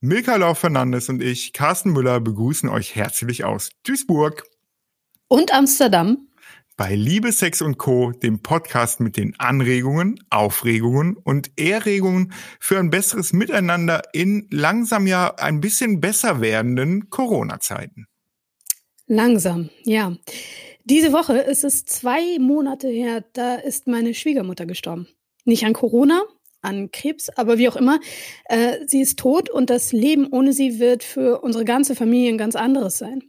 Milka Lauf-Fernandes und ich, Carsten Müller, begrüßen euch herzlich aus Duisburg. Und Amsterdam. Bei Liebe, Sex und Co., dem Podcast mit den Anregungen, Aufregungen und Erregungen für ein besseres Miteinander in langsam ja ein bisschen besser werdenden Corona-Zeiten. Langsam, ja. Diese Woche ist es zwei Monate her, da ist meine Schwiegermutter gestorben. Nicht an Corona, an Krebs, aber wie auch immer, äh, sie ist tot und das Leben ohne sie wird für unsere ganze Familie ein ganz anderes sein.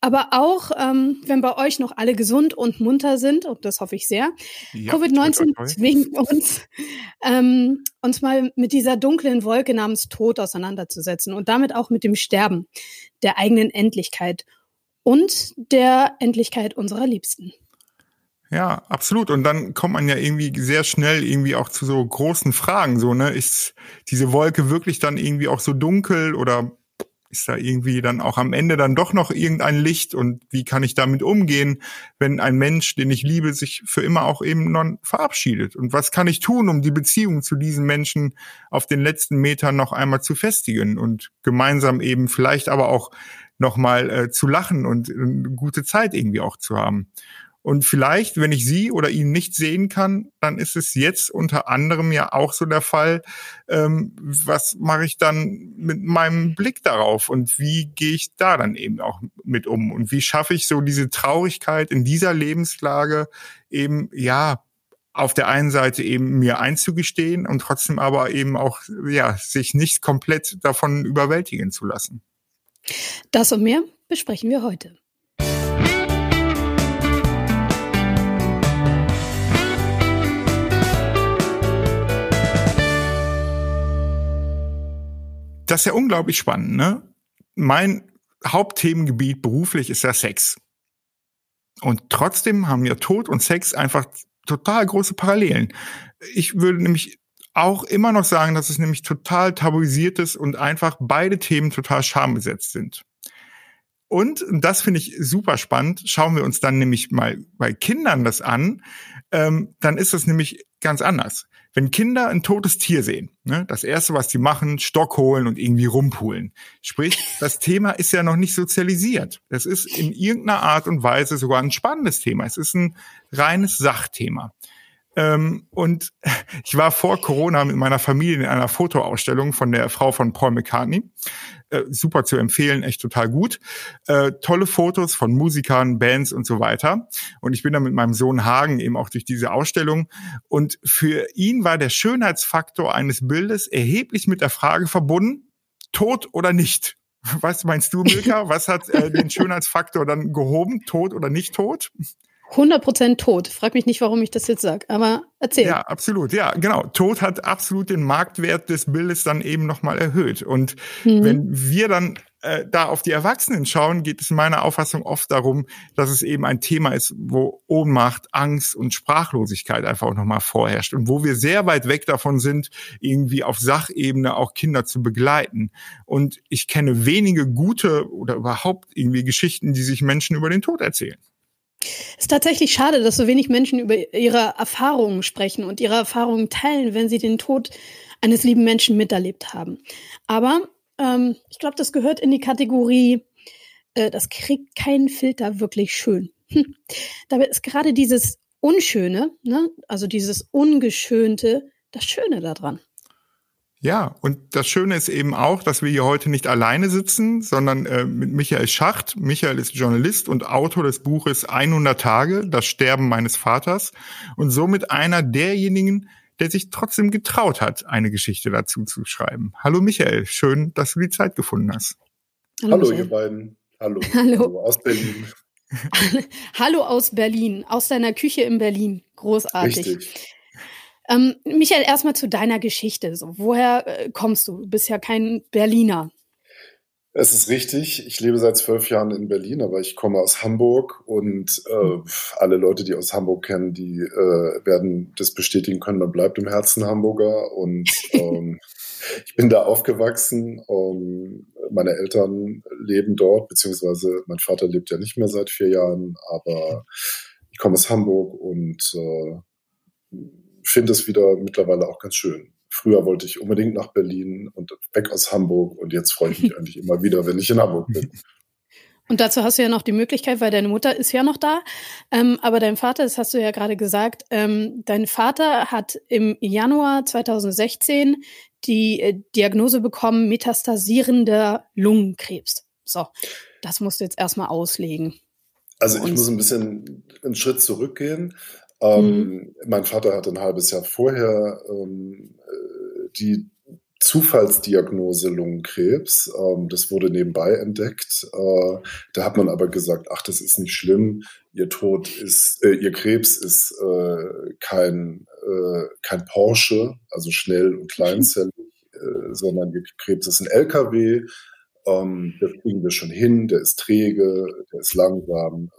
Aber auch, ähm, wenn bei euch noch alle gesund und munter sind, und das hoffe ich sehr, ja, Covid-19 zwingt uns, ähm, uns mal mit dieser dunklen Wolke namens Tod auseinanderzusetzen und damit auch mit dem Sterben, der eigenen Endlichkeit und der Endlichkeit unserer Liebsten. Ja, absolut. Und dann kommt man ja irgendwie sehr schnell irgendwie auch zu so großen Fragen. So, ne, ist diese Wolke wirklich dann irgendwie auch so dunkel oder ist da irgendwie dann auch am Ende dann doch noch irgendein Licht und wie kann ich damit umgehen, wenn ein Mensch, den ich liebe, sich für immer auch eben non verabschiedet? Und was kann ich tun, um die Beziehung zu diesen Menschen auf den letzten Metern noch einmal zu festigen und gemeinsam eben vielleicht aber auch nochmal äh, zu lachen und eine gute Zeit irgendwie auch zu haben? Und vielleicht, wenn ich sie oder ihn nicht sehen kann, dann ist es jetzt unter anderem ja auch so der Fall, ähm, was mache ich dann mit meinem Blick darauf und wie gehe ich da dann eben auch mit um und wie schaffe ich so diese Traurigkeit in dieser Lebenslage eben, ja, auf der einen Seite eben mir einzugestehen und trotzdem aber eben auch, ja, sich nicht komplett davon überwältigen zu lassen. Das und mehr besprechen wir heute. Das ist ja unglaublich spannend, ne? Mein Hauptthemengebiet beruflich ist ja Sex. Und trotzdem haben ja Tod und Sex einfach total große Parallelen. Ich würde nämlich auch immer noch sagen, dass es nämlich total tabuisiert ist und einfach beide Themen total schambesetzt sind. Und, das finde ich super spannend, schauen wir uns dann nämlich mal bei Kindern das an, ähm, dann ist das nämlich ganz anders. Wenn Kinder ein totes Tier sehen, ne, das erste, was sie machen, Stock holen und irgendwie rumpulen. Sprich, das Thema ist ja noch nicht sozialisiert. Es ist in irgendeiner Art und Weise sogar ein spannendes Thema. Es ist ein reines Sachthema. Ähm, und ich war vor Corona mit meiner Familie in einer Fotoausstellung von der Frau von Paul McCartney. Äh, super zu empfehlen, echt total gut. Äh, tolle Fotos von Musikern, Bands und so weiter. Und ich bin dann mit meinem Sohn Hagen eben auch durch diese Ausstellung. Und für ihn war der Schönheitsfaktor eines Bildes erheblich mit der Frage verbunden, tot oder nicht. Was meinst du, Milka? Was hat äh, den Schönheitsfaktor dann gehoben? Tot oder nicht tot? 100% tot. Frag mich nicht, warum ich das jetzt sage, aber erzähl. Ja, absolut. Ja, genau. Tod hat absolut den Marktwert des Bildes dann eben nochmal erhöht. Und mhm. wenn wir dann äh, da auf die Erwachsenen schauen, geht es in meiner Auffassung oft darum, dass es eben ein Thema ist, wo Ohnmacht, Angst und Sprachlosigkeit einfach auch nochmal vorherrscht und wo wir sehr weit weg davon sind, irgendwie auf Sachebene auch Kinder zu begleiten. Und ich kenne wenige gute oder überhaupt irgendwie Geschichten, die sich Menschen über den Tod erzählen. Es ist tatsächlich schade, dass so wenig Menschen über ihre Erfahrungen sprechen und ihre Erfahrungen teilen, wenn sie den Tod eines lieben Menschen miterlebt haben. Aber ähm, ich glaube, das gehört in die Kategorie, äh, das kriegt keinen Filter wirklich schön. Hm. Dabei ist gerade dieses Unschöne, ne, also dieses Ungeschönte, das Schöne daran. Ja, und das Schöne ist eben auch, dass wir hier heute nicht alleine sitzen, sondern äh, mit Michael Schacht. Michael ist Journalist und Autor des Buches 100 Tage, das Sterben meines Vaters und somit einer derjenigen, der sich trotzdem getraut hat, eine Geschichte dazu zu schreiben. Hallo Michael, schön, dass du die Zeit gefunden hast. Hallo, Hallo ihr beiden. Hallo. Hallo. Hallo aus Berlin. Hallo aus Berlin, aus deiner Küche in Berlin. Großartig. Richtig. Ähm, Michael, erstmal zu deiner Geschichte. So, woher äh, kommst du? Du bist ja kein Berliner. Es ist richtig. Ich lebe seit zwölf Jahren in Berlin, aber ich komme aus Hamburg und äh, alle Leute, die aus Hamburg kennen, die äh, werden das bestätigen können. Man bleibt im Herzen Hamburger und ähm, ich bin da aufgewachsen. Um, meine Eltern leben dort, beziehungsweise mein Vater lebt ja nicht mehr seit vier Jahren, aber ich komme aus Hamburg und äh, finde es wieder mittlerweile auch ganz schön. früher wollte ich unbedingt nach Berlin und weg aus Hamburg und jetzt freue ich mich eigentlich immer wieder, wenn ich in Hamburg bin. Und dazu hast du ja noch die Möglichkeit, weil deine Mutter ist ja noch da, ähm, aber dein Vater, das hast du ja gerade gesagt, ähm, dein Vater hat im Januar 2016 die äh, Diagnose bekommen, metastasierender Lungenkrebs. So, das musst du jetzt erstmal auslegen. Also ich muss ein bisschen einen Schritt zurückgehen. Ähm, mhm. Mein Vater hat ein halbes Jahr vorher ähm, äh, die Zufallsdiagnose Lungenkrebs. Ähm, das wurde nebenbei entdeckt. Äh, da hat man aber gesagt, ach, das ist nicht schlimm. Ihr Tod ist, äh, ihr Krebs ist äh, kein, äh, kein Porsche, also schnell und kleinzellig, äh, sondern ihr Krebs ist ein LKW. Ähm, das kriegen wir schon hin. Der ist träge, der ist langsam.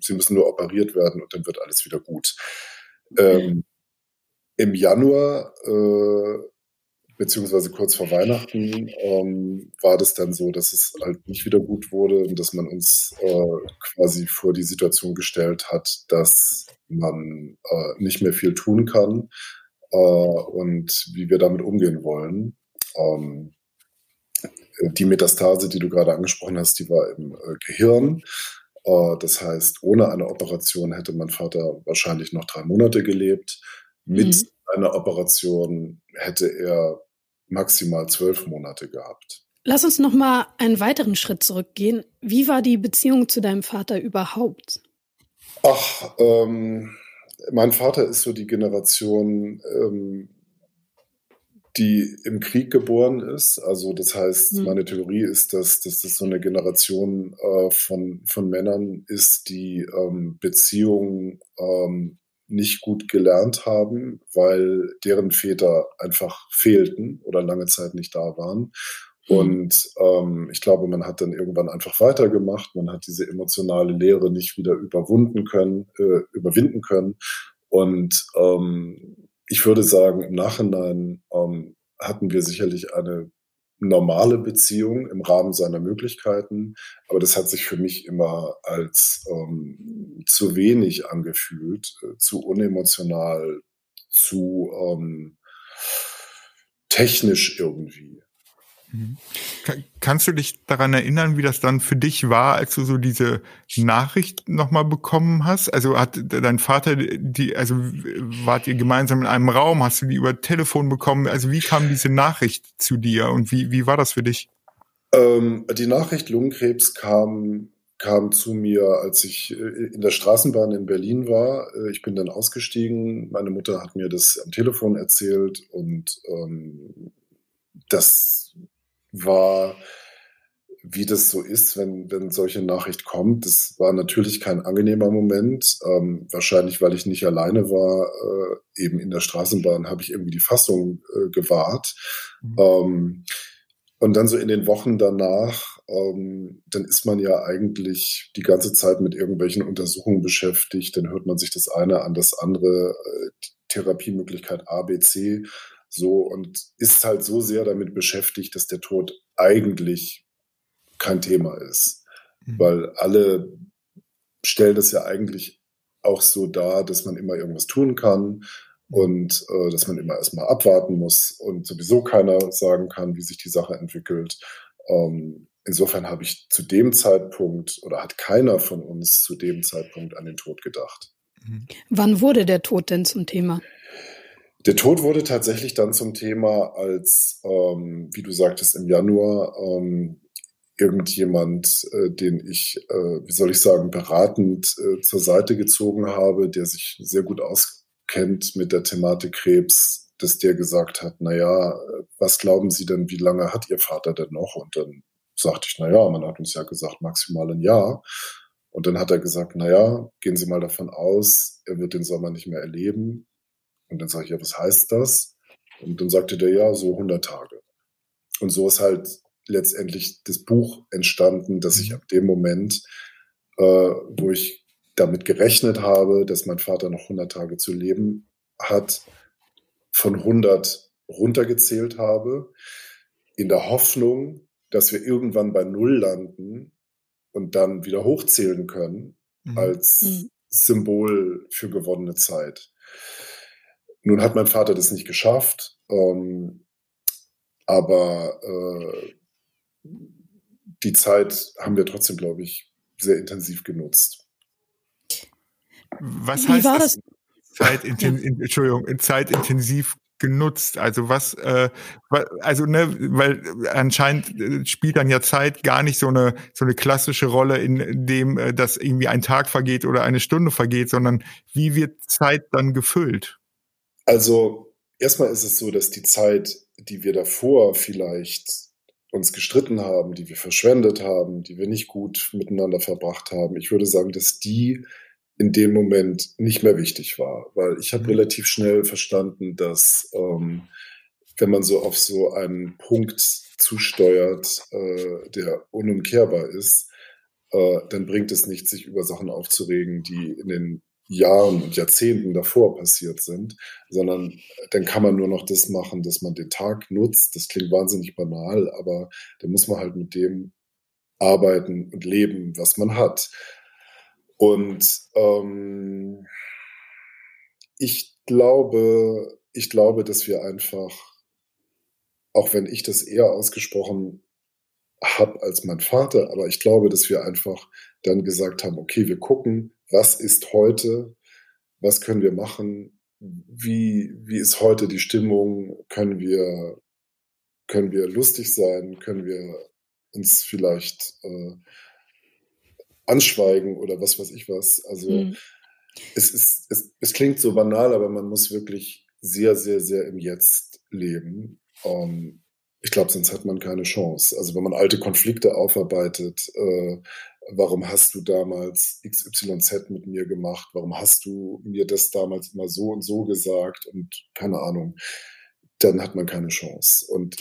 Sie müssen nur operiert werden und dann wird alles wieder gut. Ähm, Im Januar äh, beziehungsweise kurz vor Weihnachten ähm, war das dann so, dass es halt nicht wieder gut wurde und dass man uns äh, quasi vor die Situation gestellt hat, dass man äh, nicht mehr viel tun kann äh, und wie wir damit umgehen wollen. Ähm, die Metastase, die du gerade angesprochen hast, die war im äh, Gehirn. Äh, das heißt, ohne eine Operation hätte mein Vater wahrscheinlich noch drei Monate gelebt. Mit mhm. einer Operation hätte er maximal zwölf Monate gehabt. Lass uns noch mal einen weiteren Schritt zurückgehen. Wie war die Beziehung zu deinem Vater überhaupt? Ach, ähm, mein Vater ist so die Generation, ähm, die im Krieg geboren ist. Also das heißt, mhm. meine Theorie ist, dass, dass das so eine Generation äh, von, von Männern ist, die ähm, Beziehungen ähm, nicht gut gelernt haben, weil deren Väter einfach fehlten oder lange Zeit nicht da waren. Mhm. Und ähm, ich glaube, man hat dann irgendwann einfach weitergemacht. Man hat diese emotionale Leere nicht wieder überwunden können, äh, überwinden können. Und ähm, ich würde sagen, im Nachhinein ähm, hatten wir sicherlich eine normale Beziehung im Rahmen seiner Möglichkeiten. Aber das hat sich für mich immer als ähm, zu wenig angefühlt, äh, zu unemotional, zu ähm, technisch irgendwie. Mhm. Kannst du dich daran erinnern, wie das dann für dich war, als du so diese Nachricht nochmal bekommen hast? Also hat dein Vater die, also wart ihr gemeinsam in einem Raum? Hast du die über Telefon bekommen? Also wie kam diese Nachricht zu dir und wie, wie war das für dich? Ähm, die Nachricht Lungenkrebs kam, kam zu mir, als ich äh, in der Straßenbahn in Berlin war. Äh, ich bin dann ausgestiegen. Meine Mutter hat mir das am Telefon erzählt und ähm, das war, wie das so ist, wenn, wenn solche Nachricht kommt. Das war natürlich kein angenehmer Moment. Ähm, wahrscheinlich, weil ich nicht alleine war, äh, eben in der Straßenbahn habe ich irgendwie die Fassung äh, gewahrt. Mhm. Ähm, und dann so in den Wochen danach, ähm, dann ist man ja eigentlich die ganze Zeit mit irgendwelchen Untersuchungen beschäftigt. Dann hört man sich das eine an das andere, äh, Therapiemöglichkeit A, B, C so und ist halt so sehr damit beschäftigt, dass der Tod eigentlich kein Thema ist. Mhm. Weil alle stellen das ja eigentlich auch so dar, dass man immer irgendwas tun kann und äh, dass man immer erstmal abwarten muss und sowieso keiner sagen kann, wie sich die Sache entwickelt. Ähm, insofern habe ich zu dem Zeitpunkt oder hat keiner von uns zu dem Zeitpunkt an den Tod gedacht. Mhm. Wann wurde der Tod denn zum Thema? Der Tod wurde tatsächlich dann zum Thema, als, ähm, wie du sagtest, im Januar ähm, irgendjemand, äh, den ich, äh, wie soll ich sagen, beratend äh, zur Seite gezogen habe, der sich sehr gut auskennt mit der Thematik Krebs, dass der gesagt hat, na ja, was glauben Sie denn, wie lange hat Ihr Vater denn noch? Und dann sagte ich, na ja, man hat uns ja gesagt, maximal ein Jahr. Und dann hat er gesagt, na ja, gehen Sie mal davon aus, er wird den Sommer nicht mehr erleben. Und dann sage ich, ja, was heißt das? Und dann sagte der, ja, so 100 Tage. Und so ist halt letztendlich das Buch entstanden, dass ich mhm. ab dem Moment, äh, wo ich damit gerechnet habe, dass mein Vater noch 100 Tage zu leben hat, von 100 runtergezählt habe, in der Hoffnung, dass wir irgendwann bei Null landen und dann wieder hochzählen können mhm. als mhm. Symbol für gewonnene Zeit. Nun hat mein Vater das nicht geschafft, ähm, aber äh, die Zeit haben wir trotzdem, glaube ich, sehr intensiv genutzt. Was Wie heißt das? das? Zeitinten Entschuldigung, zeitintensiv genutzt? Also was, äh, also ne, weil anscheinend äh, spielt dann ja Zeit gar nicht so eine so eine klassische Rolle, in dem äh, dass irgendwie ein Tag vergeht oder eine Stunde vergeht, sondern wie wird Zeit dann gefüllt? Also erstmal ist es so, dass die Zeit, die wir davor vielleicht uns gestritten haben, die wir verschwendet haben, die wir nicht gut miteinander verbracht haben, ich würde sagen, dass die in dem Moment nicht mehr wichtig war, weil ich habe mhm. relativ schnell verstanden, dass ähm, wenn man so auf so einen Punkt zusteuert, äh, der unumkehrbar ist, äh, dann bringt es nichts, sich über Sachen aufzuregen, die in den Jahren und Jahrzehnten davor passiert sind, sondern dann kann man nur noch das machen, dass man den Tag nutzt. Das klingt wahnsinnig banal, aber dann muss man halt mit dem arbeiten und leben, was man hat. Und ähm, ich glaube, ich glaube, dass wir einfach, auch wenn ich das eher ausgesprochen habe als mein Vater, aber ich glaube, dass wir einfach dann gesagt haben, okay, wir gucken, was ist heute, was können wir machen, wie, wie ist heute die Stimmung, können wir, können wir lustig sein, können wir uns vielleicht äh, anschweigen oder was weiß ich was. Also mhm. es ist, es, es klingt so banal, aber man muss wirklich sehr, sehr, sehr im Jetzt leben. Um, ähm, ich glaube, sonst hat man keine Chance. Also wenn man alte Konflikte aufarbeitet, äh, warum hast du damals XYZ mit mir gemacht? Warum hast du mir das damals immer so und so gesagt? Und keine Ahnung, dann hat man keine Chance. Und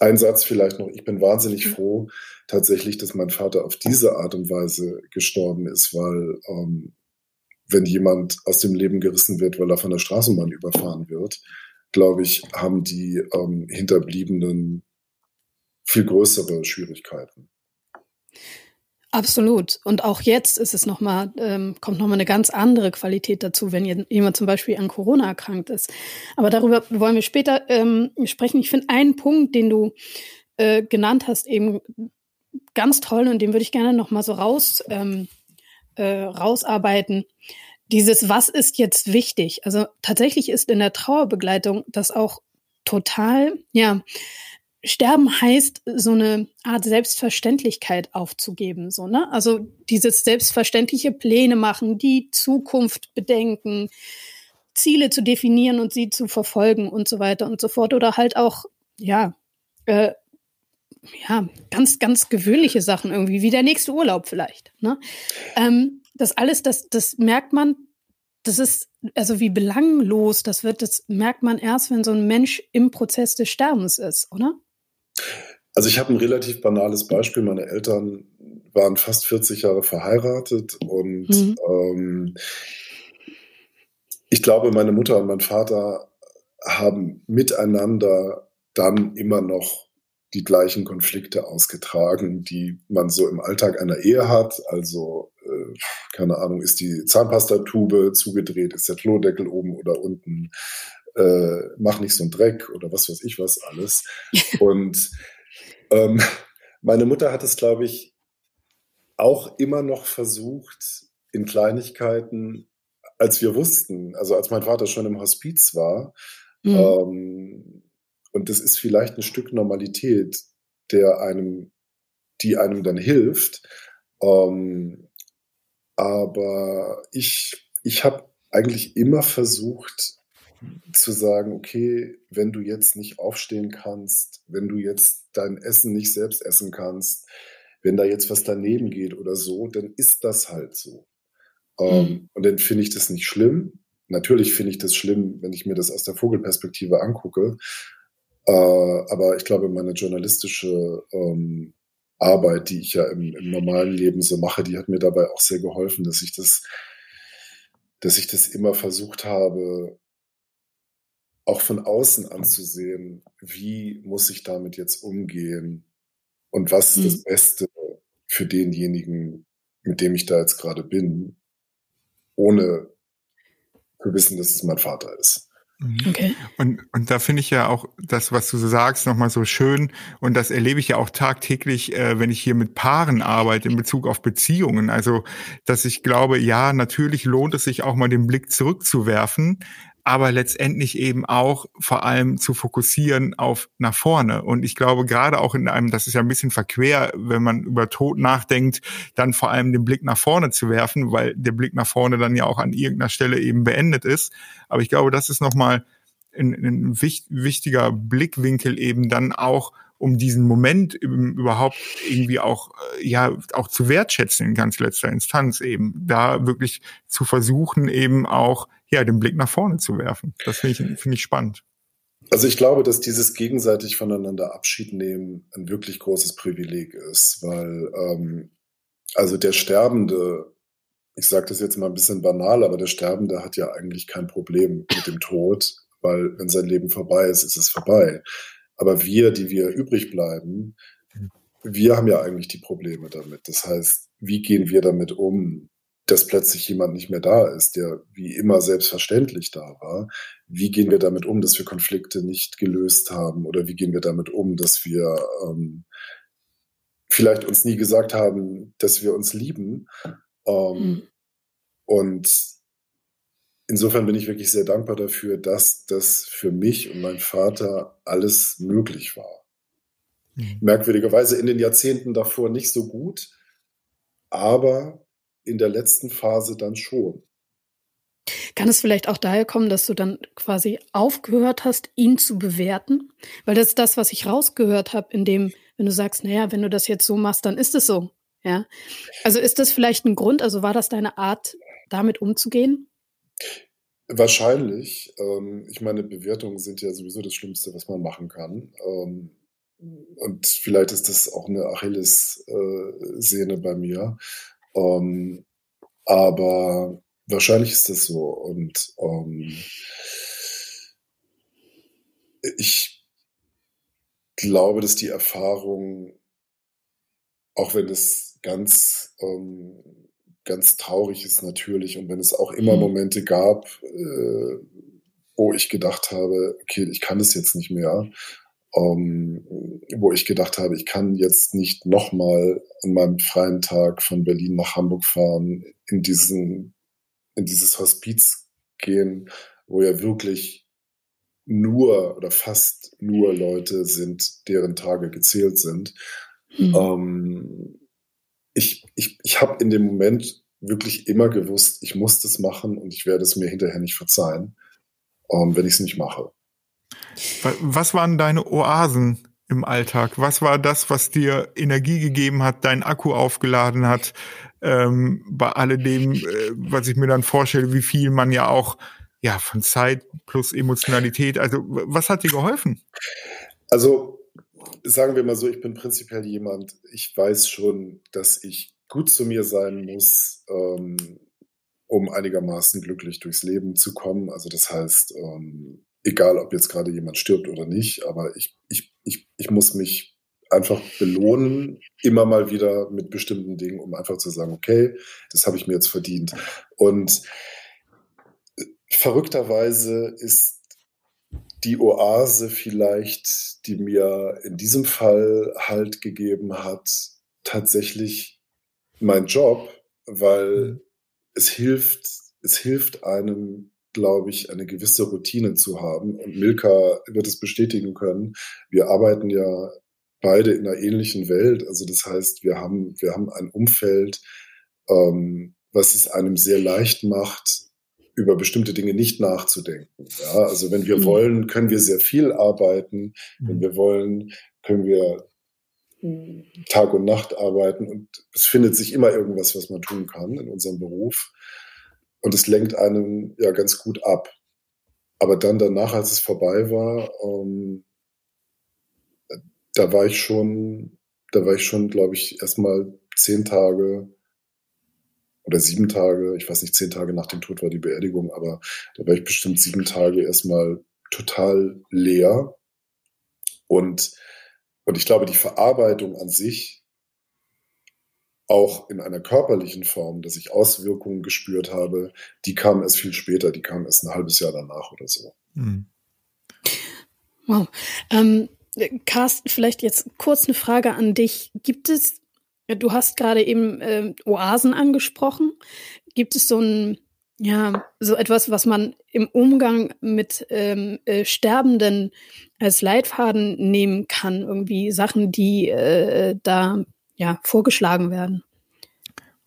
ein Satz vielleicht noch. Ich bin wahnsinnig mhm. froh tatsächlich, dass mein Vater auf diese Art und Weise gestorben ist, weil ähm, wenn jemand aus dem Leben gerissen wird, weil er von der Straßenbahn überfahren wird, glaube ich, haben die ähm, Hinterbliebenen viel größere Schwierigkeiten. Absolut. Und auch jetzt ist es noch mal, ähm, kommt nochmal eine ganz andere Qualität dazu, wenn jemand zum Beispiel an Corona erkrankt ist. Aber darüber wollen wir später ähm, sprechen. Ich finde einen Punkt, den du äh, genannt hast, eben ganz toll und den würde ich gerne noch mal so raus, ähm, äh, rausarbeiten. Dieses, was ist jetzt wichtig? Also tatsächlich ist in der Trauerbegleitung das auch total, ja, Sterben heißt, so eine Art Selbstverständlichkeit aufzugeben, so, ne? Also dieses selbstverständliche Pläne machen, die Zukunft bedenken, Ziele zu definieren und sie zu verfolgen und so weiter und so fort. Oder halt auch, ja, äh, ja, ganz, ganz gewöhnliche Sachen irgendwie, wie der nächste Urlaub vielleicht. Ne? Ähm, das alles, das, das merkt man, das ist, also wie belanglos das wird, das merkt man erst, wenn so ein Mensch im Prozess des Sterbens ist, oder? Also ich habe ein relativ banales Beispiel. Meine Eltern waren fast 40 Jahre verheiratet und mhm. ähm, ich glaube, meine Mutter und mein Vater haben miteinander dann immer noch die gleichen Konflikte ausgetragen, die man so im Alltag einer Ehe hat. Also, äh, keine Ahnung, ist die Zahnpastatube zugedreht, ist der Klodeckel oben oder unten, äh, mach nicht so einen Dreck oder was weiß ich was alles. Und ähm, meine Mutter hat es, glaube ich, auch immer noch versucht, in Kleinigkeiten, als wir wussten, also als mein Vater schon im Hospiz war, mhm. ähm, und das ist vielleicht ein Stück Normalität, der einem, die einem dann hilft. Ähm, aber ich, ich habe eigentlich immer versucht, zu sagen, okay, wenn du jetzt nicht aufstehen kannst, wenn du jetzt dein Essen nicht selbst essen kannst, wenn da jetzt was daneben geht oder so, dann ist das halt so. Ähm, mhm. Ähm, und dann finde ich das nicht schlimm. Natürlich finde ich das schlimm, wenn ich mir das aus der Vogelperspektive angucke. Äh, aber ich glaube, meine journalistische ähm, Arbeit, die ich ja im, im normalen Leben so mache, die hat mir dabei auch sehr geholfen, dass ich das, dass ich das immer versucht habe, auch von außen anzusehen, wie muss ich damit jetzt umgehen und was ist mhm. das Beste für denjenigen, mit dem ich da jetzt gerade bin, ohne Wir wissen, dass es mein Vater ist. Mhm. Okay. Und, und da finde ich ja auch das, was du so sagst, nochmal so schön. Und das erlebe ich ja auch tagtäglich, äh, wenn ich hier mit Paaren arbeite in Bezug auf Beziehungen. Also, dass ich glaube, ja, natürlich lohnt es sich auch mal den Blick zurückzuwerfen, aber letztendlich eben auch vor allem zu fokussieren auf nach vorne. Und ich glaube, gerade auch in einem, das ist ja ein bisschen verquer, wenn man über Tod nachdenkt, dann vor allem den Blick nach vorne zu werfen, weil der Blick nach vorne dann ja auch an irgendeiner Stelle eben beendet ist. Aber ich glaube, das ist nochmal ein, ein wichtiger Blickwinkel eben dann auch um diesen Moment überhaupt irgendwie auch äh, ja auch zu wertschätzen in ganz letzter Instanz eben da wirklich zu versuchen eben auch ja, den Blick nach vorne zu werfen. Das finde ich, finde ich spannend. Also ich glaube, dass dieses gegenseitig voneinander Abschied nehmen ein wirklich großes Privileg ist, weil ähm, also der Sterbende, ich sage das jetzt mal ein bisschen banal, aber der Sterbende hat ja eigentlich kein Problem mit dem Tod, weil wenn sein Leben vorbei ist, ist es vorbei. Aber wir, die wir übrig bleiben, wir haben ja eigentlich die Probleme damit. Das heißt, wie gehen wir damit um? Dass plötzlich jemand nicht mehr da ist, der wie immer selbstverständlich da war. Wie gehen wir damit um, dass wir Konflikte nicht gelöst haben? Oder wie gehen wir damit um, dass wir ähm, vielleicht uns nie gesagt haben, dass wir uns lieben? Ähm, mhm. Und insofern bin ich wirklich sehr dankbar dafür, dass das für mich und mein Vater alles möglich war. Mhm. Merkwürdigerweise in den Jahrzehnten davor nicht so gut, aber in der letzten Phase dann schon. Kann es vielleicht auch daher kommen, dass du dann quasi aufgehört hast, ihn zu bewerten? Weil das ist das, was ich rausgehört habe, in dem, wenn du sagst, naja, wenn du das jetzt so machst, dann ist es so. Ja. Also ist das vielleicht ein Grund? Also war das deine Art, damit umzugehen? Wahrscheinlich. Ähm, ich meine, Bewertungen sind ja sowieso das Schlimmste, was man machen kann. Ähm, und vielleicht ist das auch eine Achilles-Sehne bei mir. Ähm, aber wahrscheinlich ist das so. Und ähm, ich glaube, dass die Erfahrung, auch wenn es ganz, ähm, ganz traurig ist natürlich und wenn es auch immer mhm. Momente gab, äh, wo ich gedacht habe, okay, ich kann das jetzt nicht mehr, ähm, wo ich gedacht habe, ich kann jetzt nicht nochmal an meinem freien Tag von Berlin nach Hamburg fahren, in diesen, in dieses Hospiz gehen, wo ja wirklich nur oder fast nur Leute sind, deren Tage gezählt sind. Mhm. Ähm, ich ich, ich habe in dem Moment wirklich immer gewusst, ich muss das machen und ich werde es mir hinterher nicht verzeihen, ähm, wenn ich es nicht mache. Was waren deine Oasen im Alltag? Was war das, was dir Energie gegeben hat, deinen Akku aufgeladen hat? Ähm, bei alledem, äh, was ich mir dann vorstelle, wie viel man ja auch ja von Zeit plus Emotionalität. Also was hat dir geholfen? Also sagen wir mal so, ich bin prinzipiell jemand. Ich weiß schon, dass ich gut zu mir sein muss. Ähm, um einigermaßen glücklich durchs Leben zu kommen. Also das heißt, ähm, egal ob jetzt gerade jemand stirbt oder nicht, aber ich, ich, ich, ich muss mich einfach belohnen, immer mal wieder mit bestimmten Dingen, um einfach zu sagen, okay, das habe ich mir jetzt verdient. Und äh, verrückterweise ist die Oase vielleicht, die mir in diesem Fall Halt gegeben hat, tatsächlich mein Job, weil mhm. es hilft, es hilft einem glaube ich, eine gewisse Routine zu haben. Und Milka wird es bestätigen können. Wir arbeiten ja beide in einer ähnlichen Welt. Also das heißt, wir haben, wir haben ein Umfeld, ähm, was es einem sehr leicht macht, über bestimmte Dinge nicht nachzudenken. Ja, also wenn wir mhm. wollen, können wir sehr viel arbeiten. Mhm. Wenn wir wollen, können wir Tag und Nacht arbeiten und es findet sich immer irgendwas, was man tun kann in unserem Beruf. Und es lenkt einen ja ganz gut ab. Aber dann danach, als es vorbei war, ähm, da war ich schon, da war ich schon, glaube ich, erstmal zehn Tage oder sieben Tage, ich weiß nicht, zehn Tage nach dem Tod war die Beerdigung, aber da war ich bestimmt sieben Tage erstmal total leer. Und, und ich glaube, die Verarbeitung an sich auch in einer körperlichen Form, dass ich Auswirkungen gespürt habe, die kamen erst viel später, die kamen erst ein halbes Jahr danach oder so. Mhm. Wow. Ähm, Carsten, vielleicht jetzt kurz eine Frage an dich. Gibt es, du hast gerade eben äh, Oasen angesprochen. Gibt es so ein, ja, so etwas, was man im Umgang mit ähm, äh, Sterbenden als Leitfaden nehmen kann? Irgendwie Sachen, die äh, da ja, vorgeschlagen werden?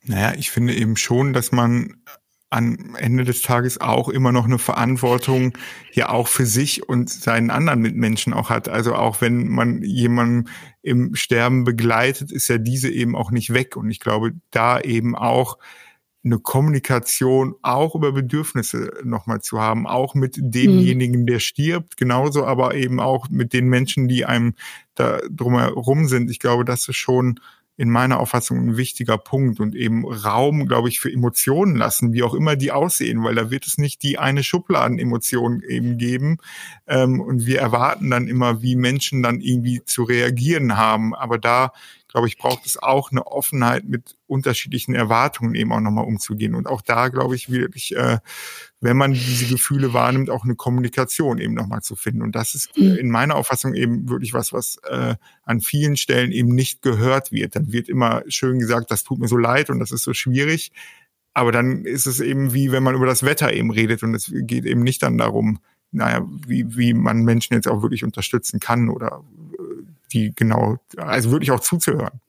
Naja, ich finde eben schon, dass man am Ende des Tages auch immer noch eine Verantwortung ja auch für sich und seinen anderen Mitmenschen auch hat. Also auch wenn man jemanden im Sterben begleitet, ist ja diese eben auch nicht weg. Und ich glaube, da eben auch eine Kommunikation auch über Bedürfnisse nochmal zu haben, auch mit demjenigen, der stirbt, genauso aber eben auch mit den Menschen, die einem da drumherum sind. Ich glaube, das ist schon in meiner Auffassung ein wichtiger Punkt und eben Raum, glaube ich, für Emotionen lassen, wie auch immer die aussehen, weil da wird es nicht die eine Schubladen-Emotion eben geben. Ähm, und wir erwarten dann immer, wie Menschen dann irgendwie zu reagieren haben. Aber da glaube ich, braucht es auch eine Offenheit mit unterschiedlichen Erwartungen eben auch nochmal umzugehen. Und auch da, glaube ich, wirklich, äh, wenn man diese Gefühle wahrnimmt, auch eine Kommunikation eben nochmal zu finden. Und das ist mhm. in meiner Auffassung eben wirklich was, was äh, an vielen Stellen eben nicht gehört wird. Dann wird immer schön gesagt, das tut mir so leid und das ist so schwierig. Aber dann ist es eben wie, wenn man über das Wetter eben redet und es geht eben nicht dann darum, naja, wie, wie man Menschen jetzt auch wirklich unterstützen kann oder die genau, also wirklich auch zuzuhören.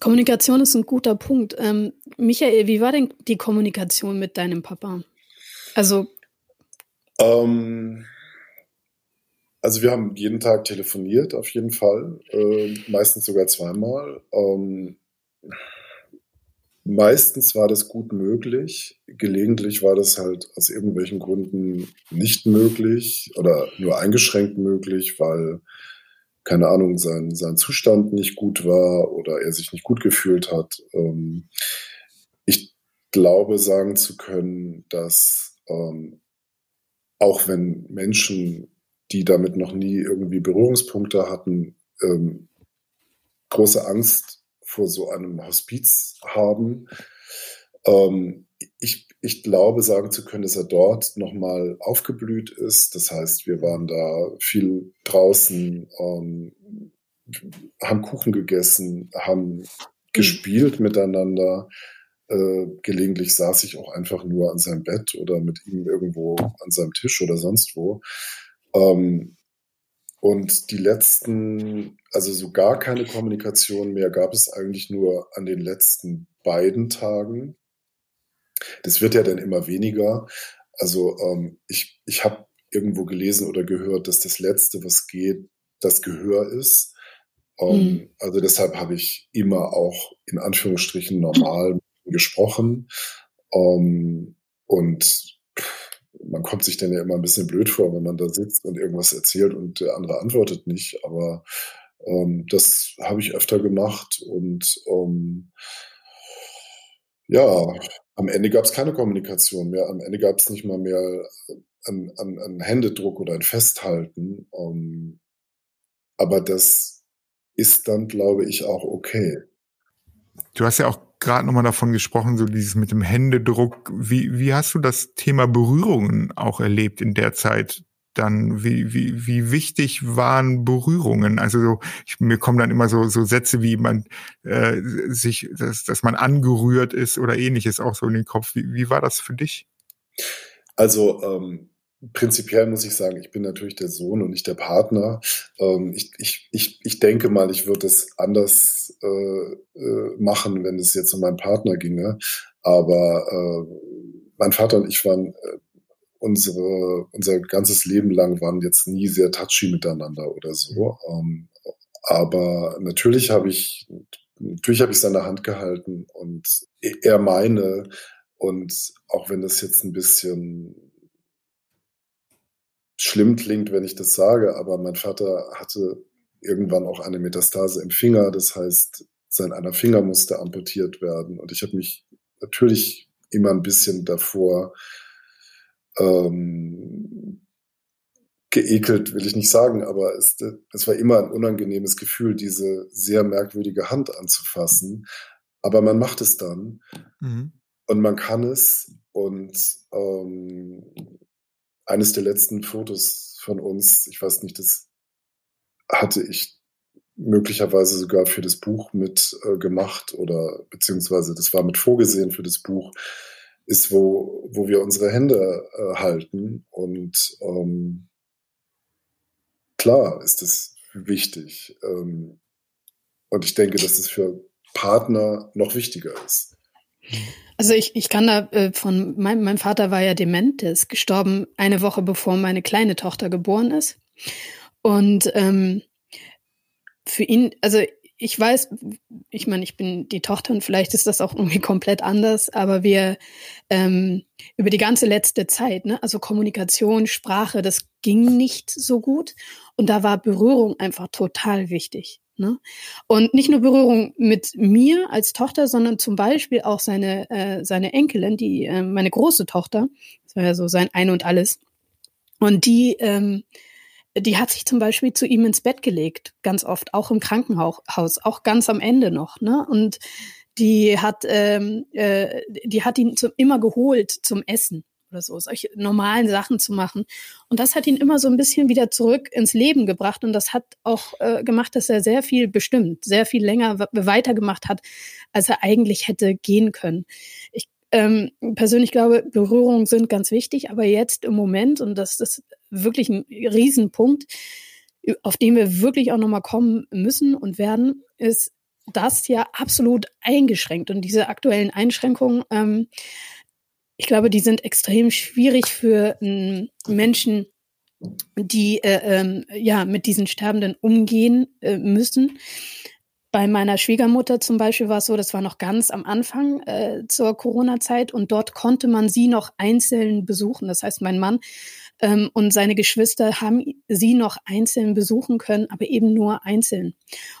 Kommunikation ist ein guter Punkt. Ähm, Michael, wie war denn die Kommunikation mit deinem Papa? Also. Ähm, also wir haben jeden Tag telefoniert, auf jeden Fall. Äh, meistens sogar zweimal. Ähm, meistens war das gut möglich. Gelegentlich war das halt aus irgendwelchen Gründen nicht möglich oder nur eingeschränkt möglich, weil keine Ahnung, sein, sein Zustand nicht gut war oder er sich nicht gut gefühlt hat. Ähm, ich glaube, sagen zu können, dass ähm, auch wenn Menschen, die damit noch nie irgendwie Berührungspunkte hatten, ähm, große Angst vor so einem Hospiz haben, ähm, ich, ich glaube, sagen zu können, dass er dort nochmal aufgeblüht ist. Das heißt, wir waren da viel draußen, ähm, haben Kuchen gegessen, haben mhm. gespielt miteinander. Äh, gelegentlich saß ich auch einfach nur an seinem Bett oder mit ihm irgendwo an seinem Tisch oder sonst wo. Ähm, und die letzten, also so gar keine Kommunikation mehr gab es eigentlich nur an den letzten beiden Tagen. Das wird ja dann immer weniger. Also ähm, ich, ich habe irgendwo gelesen oder gehört, dass das Letzte, was geht, das Gehör ist. Ähm, mhm. Also deshalb habe ich immer auch in Anführungsstrichen normal gesprochen. Ähm, und man kommt sich dann ja immer ein bisschen blöd vor, wenn man da sitzt und irgendwas erzählt und der andere antwortet nicht. Aber ähm, das habe ich öfter gemacht und ähm, ja, am Ende gab es keine Kommunikation mehr. Am Ende gab es nicht mal mehr einen, einen, einen Händedruck oder ein Festhalten. Um, ähm, aber das ist dann, glaube ich, auch okay. Du hast ja auch gerade nochmal davon gesprochen, so dieses mit dem Händedruck. Wie, wie hast du das Thema Berührungen auch erlebt in der Zeit, dann, wie, wie, wie wichtig waren Berührungen? Also so, ich, mir kommen dann immer so, so Sätze wie man äh, sich, dass, dass man angerührt ist oder ähnliches auch so in den Kopf. Wie, wie war das für dich? Also ähm, prinzipiell muss ich sagen, ich bin natürlich der Sohn und nicht der Partner. Ähm, ich, ich, ich, ich denke mal, ich würde es anders äh, äh, machen, wenn es jetzt um meinen Partner ginge. Aber äh, mein Vater und ich waren äh, unsere, unser ganzes Leben lang waren jetzt nie sehr touchy miteinander oder so. Ähm, aber natürlich habe ich, natürlich habe ich seine Hand gehalten und er meine. Und auch wenn das jetzt ein bisschen schlimm klingt, wenn ich das sage, aber mein Vater hatte irgendwann auch eine Metastase im Finger. Das heißt, sein einer Finger musste amputiert werden. Und ich habe mich natürlich immer ein bisschen davor ähm, geekelt, will ich nicht sagen, aber es, es war immer ein unangenehmes Gefühl, diese sehr merkwürdige Hand anzufassen. Aber man macht es dann mhm. und man kann es. Und ähm, eines der letzten Fotos von uns, ich weiß nicht, das hatte ich möglicherweise sogar für das Buch mit äh, gemacht oder beziehungsweise das war mit vorgesehen für das Buch, ist, wo, wo wir unsere Hände äh, halten. Und ähm, klar ist das wichtig. Ähm, und ich denke, dass es für Partner noch wichtiger ist. Also ich, ich kann da äh, von mein, mein Vater war ja dement, der ist gestorben eine Woche bevor meine kleine Tochter geboren ist. Und ähm, für ihn, also ich weiß, ich meine, ich bin die Tochter und vielleicht ist das auch irgendwie komplett anders, aber wir ähm, über die ganze letzte Zeit, ne, also Kommunikation, Sprache, das ging nicht so gut und da war Berührung einfach total wichtig. Ne? Und nicht nur Berührung mit mir als Tochter, sondern zum Beispiel auch seine, äh, seine Enkelin, die äh, meine große Tochter, das war ja so sein Ein und Alles. Und die, ähm, die hat sich zum Beispiel zu ihm ins Bett gelegt, ganz oft, auch im Krankenhaus, auch ganz am Ende noch. Ne? Und die hat, ähm, äh, die hat ihn zum, immer geholt zum Essen oder so, solche normalen Sachen zu machen. Und das hat ihn immer so ein bisschen wieder zurück ins Leben gebracht. Und das hat auch äh, gemacht, dass er sehr viel bestimmt, sehr viel länger weitergemacht hat, als er eigentlich hätte gehen können. Ich ähm, persönlich glaube, Berührungen sind ganz wichtig, aber jetzt im Moment, und das ist wirklich ein Riesenpunkt, auf den wir wirklich auch nochmal kommen müssen und werden, ist das ja absolut eingeschränkt. Und diese aktuellen Einschränkungen ähm, ich glaube, die sind extrem schwierig für äh, Menschen, die äh, ähm, ja mit diesen Sterbenden umgehen äh, müssen. Bei meiner Schwiegermutter zum Beispiel war es so, das war noch ganz am Anfang äh, zur Corona-Zeit und dort konnte man sie noch einzeln besuchen. Das heißt, mein Mann ähm, und seine Geschwister haben sie noch einzeln besuchen können, aber eben nur einzeln.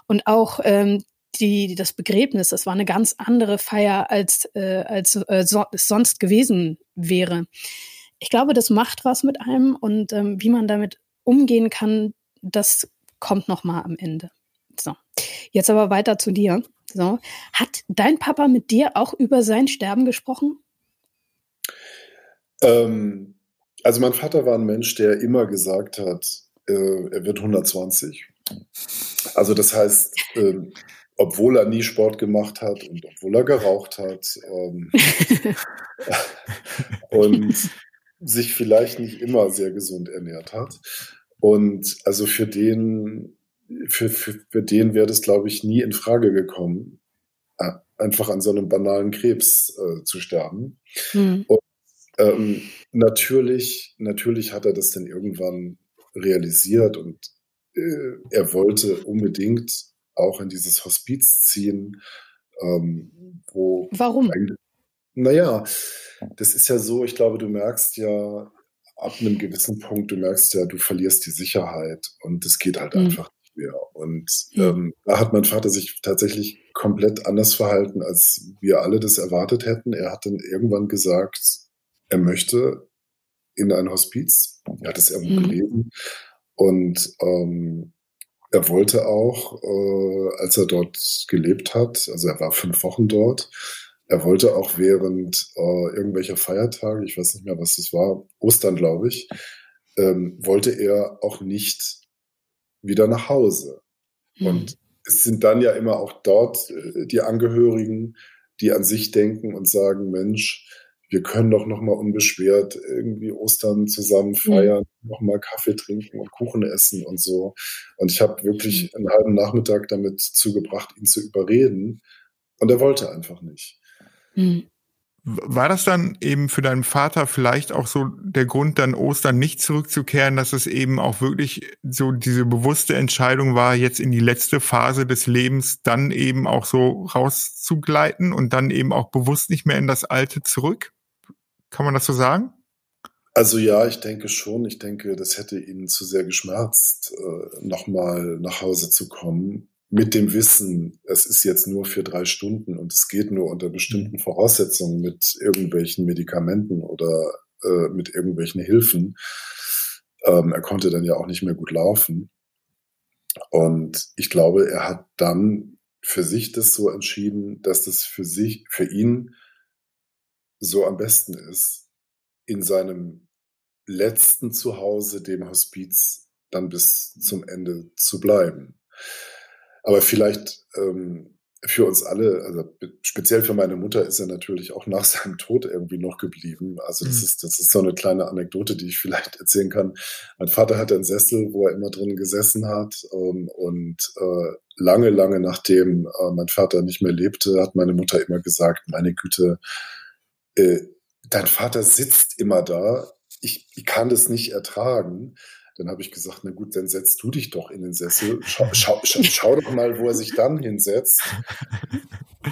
Und auch ähm, die, das Begräbnis, das war eine ganz andere Feier, als, äh, als äh, so, es sonst gewesen wäre. Ich glaube, das macht was mit einem und ähm, wie man damit umgehen kann, das kommt noch mal am Ende. Jetzt aber weiter zu dir. So, hat dein Papa mit dir auch über sein Sterben gesprochen? Ähm, also mein Vater war ein Mensch, der immer gesagt hat, äh, er wird 120. Also das heißt, äh, obwohl er nie Sport gemacht hat und obwohl er geraucht hat ähm, und sich vielleicht nicht immer sehr gesund ernährt hat. Und also für den, für, für, für den wäre das, glaube ich, nie in Frage gekommen, äh, einfach an so einem banalen Krebs äh, zu sterben. Mhm. Und ähm, natürlich, natürlich hat er das dann irgendwann realisiert und äh, er wollte unbedingt auch in dieses Hospiz ziehen, ähm, wo. Warum? Naja, das ist ja so, ich glaube, du merkst ja ab einem gewissen Punkt, du merkst ja, du verlierst die Sicherheit und es geht halt mhm. einfach mehr. Und ähm, da hat mein Vater sich tatsächlich komplett anders verhalten, als wir alle das erwartet hätten. Er hat dann irgendwann gesagt, er möchte in ein Hospiz. Er hat es irgendwo mhm. gelesen. Und ähm, er wollte auch, äh, als er dort gelebt hat, also er war fünf Wochen dort, er wollte auch während äh, irgendwelcher Feiertage, ich weiß nicht mehr, was das war, Ostern, glaube ich, ähm, wollte er auch nicht wieder nach Hause. Mhm. Und es sind dann ja immer auch dort äh, die Angehörigen, die an sich denken und sagen, Mensch, wir können doch noch mal unbeschwert irgendwie Ostern zusammen mhm. feiern, mhm. noch mal Kaffee trinken und Kuchen essen und so. Und ich habe wirklich mhm. einen halben Nachmittag damit zugebracht, ihn zu überreden. Und er wollte einfach nicht. Mhm. War das dann eben für deinen Vater vielleicht auch so der Grund, dann Ostern nicht zurückzukehren, dass es eben auch wirklich so diese bewusste Entscheidung war, jetzt in die letzte Phase des Lebens dann eben auch so rauszugleiten und dann eben auch bewusst nicht mehr in das Alte zurück? Kann man das so sagen? Also ja, ich denke schon. Ich denke, das hätte ihn zu sehr geschmerzt, äh, nochmal nach Hause zu kommen. Mit dem Wissen, es ist jetzt nur für drei Stunden und es geht nur unter bestimmten Voraussetzungen mit irgendwelchen Medikamenten oder äh, mit irgendwelchen Hilfen. Ähm, er konnte dann ja auch nicht mehr gut laufen. Und ich glaube, er hat dann für sich das so entschieden, dass das für sich, für ihn so am besten ist, in seinem letzten Zuhause, dem Hospiz, dann bis zum Ende zu bleiben. Aber vielleicht ähm, für uns alle, also speziell für meine Mutter ist er natürlich auch nach seinem Tod irgendwie noch geblieben. Also das mhm. ist, das ist so eine kleine Anekdote, die ich vielleicht erzählen kann. Mein Vater hatte einen Sessel, wo er immer drin gesessen hat. Ähm, und äh, lange, lange nachdem äh, mein Vater nicht mehr lebte, hat meine Mutter immer gesagt, meine Güte, äh, dein Vater sitzt immer da. Ich, ich kann das nicht ertragen. Dann habe ich gesagt, na gut, dann setzt du dich doch in den Sessel. Schau, schau, schau, schau doch mal, wo er sich dann hinsetzt.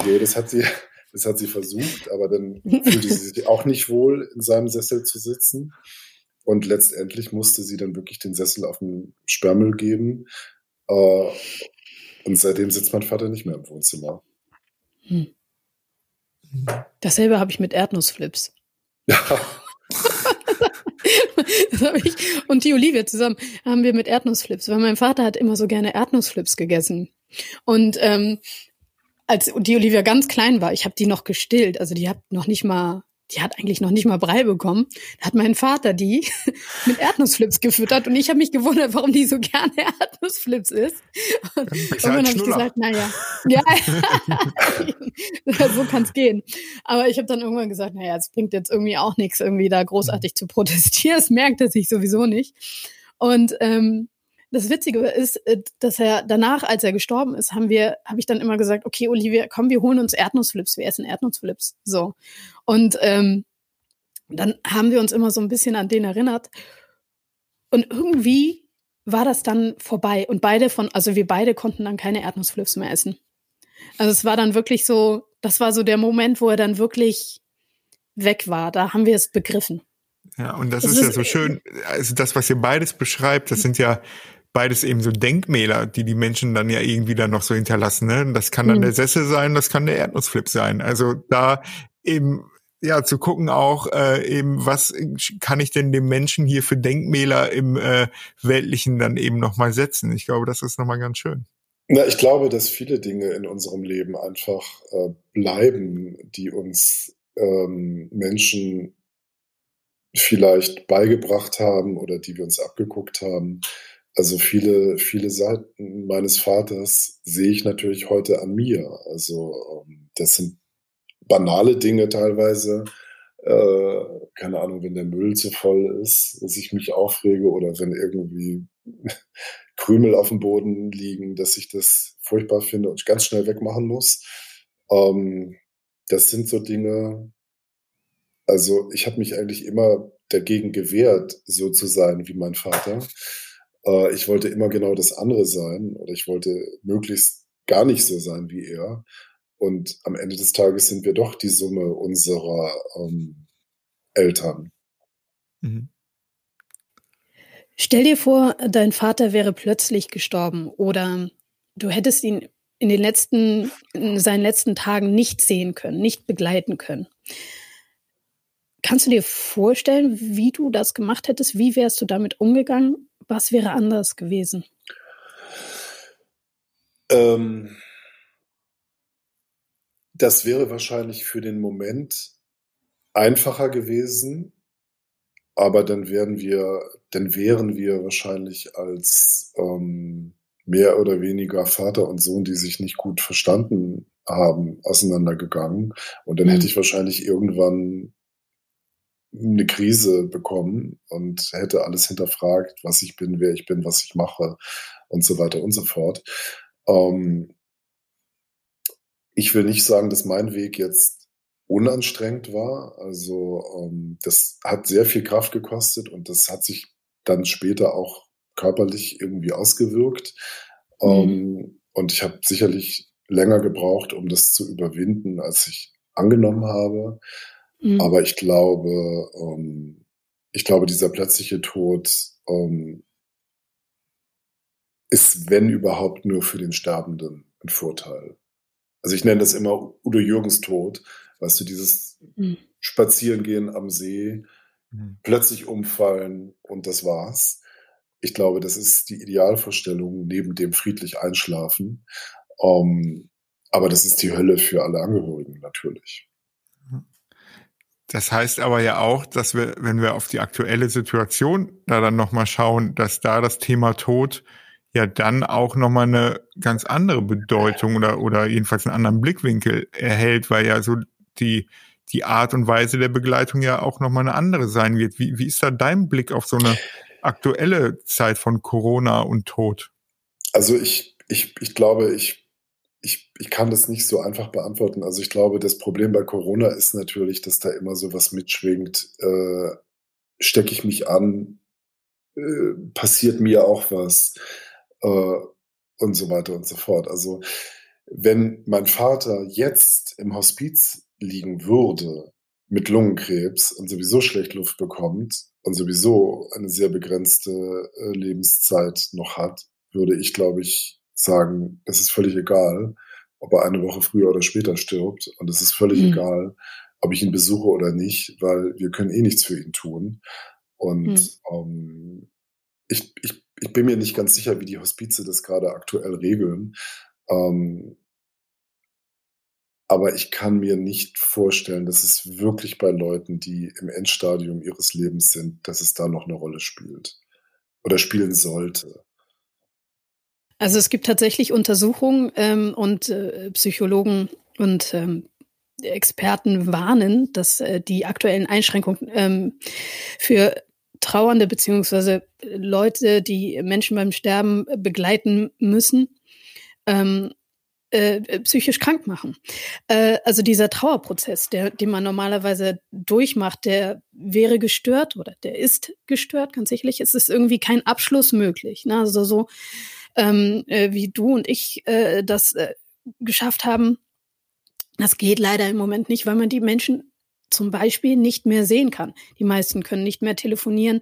Nee, das hat sie, das hat sie versucht, aber dann fühlte sie sich auch nicht wohl, in seinem Sessel zu sitzen. Und letztendlich musste sie dann wirklich den Sessel auf den Sperrmüll geben. Äh, und seitdem sitzt mein Vater nicht mehr im Wohnzimmer. Hm. Dasselbe habe ich mit Erdnussflips. Ja. das habe ich und die Olivia zusammen haben wir mit Erdnussflips, weil mein Vater hat immer so gerne Erdnussflips gegessen. Und ähm, als die Olivia ganz klein war, ich habe die noch gestillt, also die hat noch nicht mal die hat eigentlich noch nicht mal Brei bekommen. Da hat mein Vater die mit Erdnussflips gefüttert und ich habe mich gewundert, warum die so gerne Erdnussflips isst. Und dann habe ich gesagt, naja, ja, so kann es gehen. Aber ich habe dann irgendwann gesagt, naja, es bringt jetzt irgendwie auch nichts, irgendwie da großartig zu protestieren. Das merkt er sich sowieso nicht. Und ähm, das Witzige ist, äh, dass er danach, als er gestorben ist, haben wir, habe ich dann immer gesagt, okay, Olivia, komm, wir holen uns Erdnussflips, wir essen Erdnussflips. So. Und ähm, dann haben wir uns immer so ein bisschen an den erinnert. Und irgendwie war das dann vorbei. Und beide von, also wir beide konnten dann keine Erdnussflips mehr essen. Also es war dann wirklich so, das war so der Moment, wo er dann wirklich weg war. Da haben wir es begriffen. Ja, und das, das ist, ist ja so schön, also das, was ihr beides beschreibt, das sind ja beides eben so Denkmäler, die die Menschen dann ja irgendwie dann noch so hinterlassen. Ne? Das kann dann mhm. der Sessel sein, das kann der Erdnussflip sein. Also da eben ja zu gucken auch äh, eben, was kann ich denn dem Menschen hier für Denkmäler im äh, weltlichen dann eben noch mal setzen. Ich glaube, das ist noch mal ganz schön. Na, ich glaube, dass viele Dinge in unserem Leben einfach äh, bleiben, die uns ähm, Menschen vielleicht beigebracht haben oder die wir uns abgeguckt haben. Also viele, viele Seiten meines Vaters sehe ich natürlich heute an mir. Also ähm, das sind banale Dinge teilweise. Äh, keine Ahnung, wenn der Müll zu voll ist, dass ich mich aufrege oder wenn irgendwie Krümel auf dem Boden liegen, dass ich das furchtbar finde und ganz schnell wegmachen muss. Ähm, das sind so Dinge, also ich habe mich eigentlich immer dagegen gewehrt, so zu sein wie mein Vater. Äh, ich wollte immer genau das andere sein oder ich wollte möglichst gar nicht so sein wie er. Und am Ende des Tages sind wir doch die Summe unserer ähm, Eltern. Mhm. Stell dir vor, dein Vater wäre plötzlich gestorben oder du hättest ihn in den letzten, in seinen letzten Tagen nicht sehen können, nicht begleiten können. Kannst du dir vorstellen, wie du das gemacht hättest? Wie wärst du damit umgegangen? Was wäre anders gewesen? Ähm, das wäre wahrscheinlich für den Moment einfacher gewesen, aber dann wären wir, dann wären wir wahrscheinlich als ähm, mehr oder weniger Vater und Sohn, die sich nicht gut verstanden haben, auseinandergegangen. Und dann mhm. hätte ich wahrscheinlich irgendwann eine Krise bekommen und hätte alles hinterfragt, was ich bin, wer ich bin, was ich mache und so weiter und so fort. Ähm, ich will nicht sagen, dass mein Weg jetzt unanstrengend war. Also ähm, das hat sehr viel Kraft gekostet und das hat sich dann später auch körperlich irgendwie ausgewirkt. Mhm. Ähm, und ich habe sicherlich länger gebraucht, um das zu überwinden, als ich angenommen habe. Mhm. Aber ich glaube, ähm, ich glaube, dieser plötzliche Tod ähm, ist, wenn überhaupt, nur für den Sterbenden ein Vorteil. Also ich nenne das immer Udo Jürgens Tod, weißt du, dieses mhm. Spazierengehen am See, mhm. plötzlich umfallen und das war's. Ich glaube, das ist die Idealvorstellung neben dem friedlich Einschlafen. Ähm, Aber das ist die Hölle für alle Angehörigen natürlich. Das heißt aber ja auch, dass wir, wenn wir auf die aktuelle Situation da dann nochmal schauen, dass da das Thema Tod ja dann auch nochmal eine ganz andere Bedeutung oder, oder jedenfalls einen anderen Blickwinkel erhält, weil ja so die, die Art und Weise der Begleitung ja auch nochmal eine andere sein wird. Wie, wie ist da dein Blick auf so eine aktuelle Zeit von Corona und Tod? Also ich, ich, ich glaube, ich ich, ich kann das nicht so einfach beantworten. Also ich glaube, das Problem bei Corona ist natürlich, dass da immer so was mitschwingt. Äh, Stecke ich mich an, äh, passiert mir auch was äh, und so weiter und so fort. Also wenn mein Vater jetzt im Hospiz liegen würde mit Lungenkrebs und sowieso schlecht Luft bekommt und sowieso eine sehr begrenzte äh, Lebenszeit noch hat, würde ich, glaube ich, sagen, es ist völlig egal, ob er eine Woche früher oder später stirbt. Und es ist völlig mhm. egal, ob ich ihn besuche oder nicht, weil wir können eh nichts für ihn tun. Und mhm. ähm, ich, ich, ich bin mir nicht ganz sicher, wie die Hospize das gerade aktuell regeln. Ähm, aber ich kann mir nicht vorstellen, dass es wirklich bei Leuten, die im Endstadium ihres Lebens sind, dass es da noch eine Rolle spielt oder spielen sollte. Also es gibt tatsächlich Untersuchungen ähm, und äh, Psychologen und ähm, Experten warnen, dass äh, die aktuellen Einschränkungen ähm, für Trauernde beziehungsweise Leute, die Menschen beim Sterben begleiten müssen, ähm, äh, psychisch krank machen. Äh, also dieser Trauerprozess, der, den man normalerweise durchmacht, der wäre gestört oder der ist gestört, ganz sicherlich. Es ist irgendwie kein Abschluss möglich. Ne? Also so ähm, äh, wie du und ich äh, das äh, geschafft haben. Das geht leider im Moment nicht, weil man die Menschen zum Beispiel nicht mehr sehen kann. Die meisten können nicht mehr telefonieren.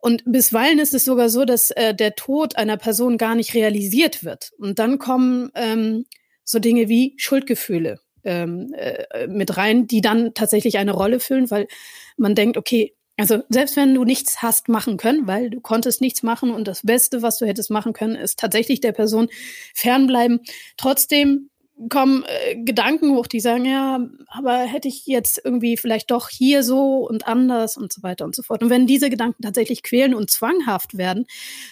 Und bisweilen ist es sogar so, dass äh, der Tod einer Person gar nicht realisiert wird. Und dann kommen ähm, so Dinge wie Schuldgefühle ähm, äh, mit rein, die dann tatsächlich eine Rolle füllen, weil man denkt, okay, also selbst wenn du nichts hast machen können, weil du konntest nichts machen und das Beste, was du hättest machen können, ist tatsächlich der Person fernbleiben. Trotzdem kommen äh, Gedanken hoch, die sagen, ja, aber hätte ich jetzt irgendwie vielleicht doch hier so und anders und so weiter und so fort. Und wenn diese Gedanken tatsächlich quälen und zwanghaft werden,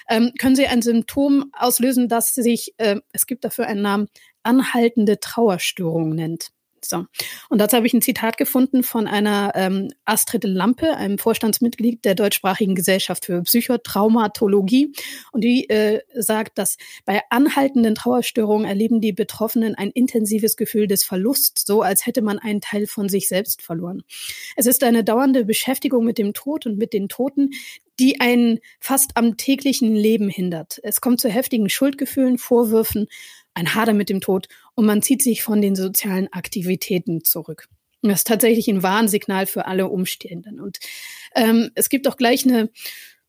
ähm, können sie ein Symptom auslösen, das sich, äh, es gibt dafür einen Namen, anhaltende Trauerstörung nennt. So. Und dazu habe ich ein Zitat gefunden von einer ähm, Astrid Lampe, einem Vorstandsmitglied der deutschsprachigen Gesellschaft für Psychotraumatologie. Und die äh, sagt, dass bei anhaltenden Trauerstörungen erleben die Betroffenen ein intensives Gefühl des Verlusts, so als hätte man einen Teil von sich selbst verloren. Es ist eine dauernde Beschäftigung mit dem Tod und mit den Toten, die einen fast am täglichen Leben hindert. Es kommt zu heftigen Schuldgefühlen, Vorwürfen, ein Hader mit dem Tod und man zieht sich von den sozialen Aktivitäten zurück. Das ist tatsächlich ein Warnsignal für alle Umstehenden. Und ähm, es gibt auch gleich eine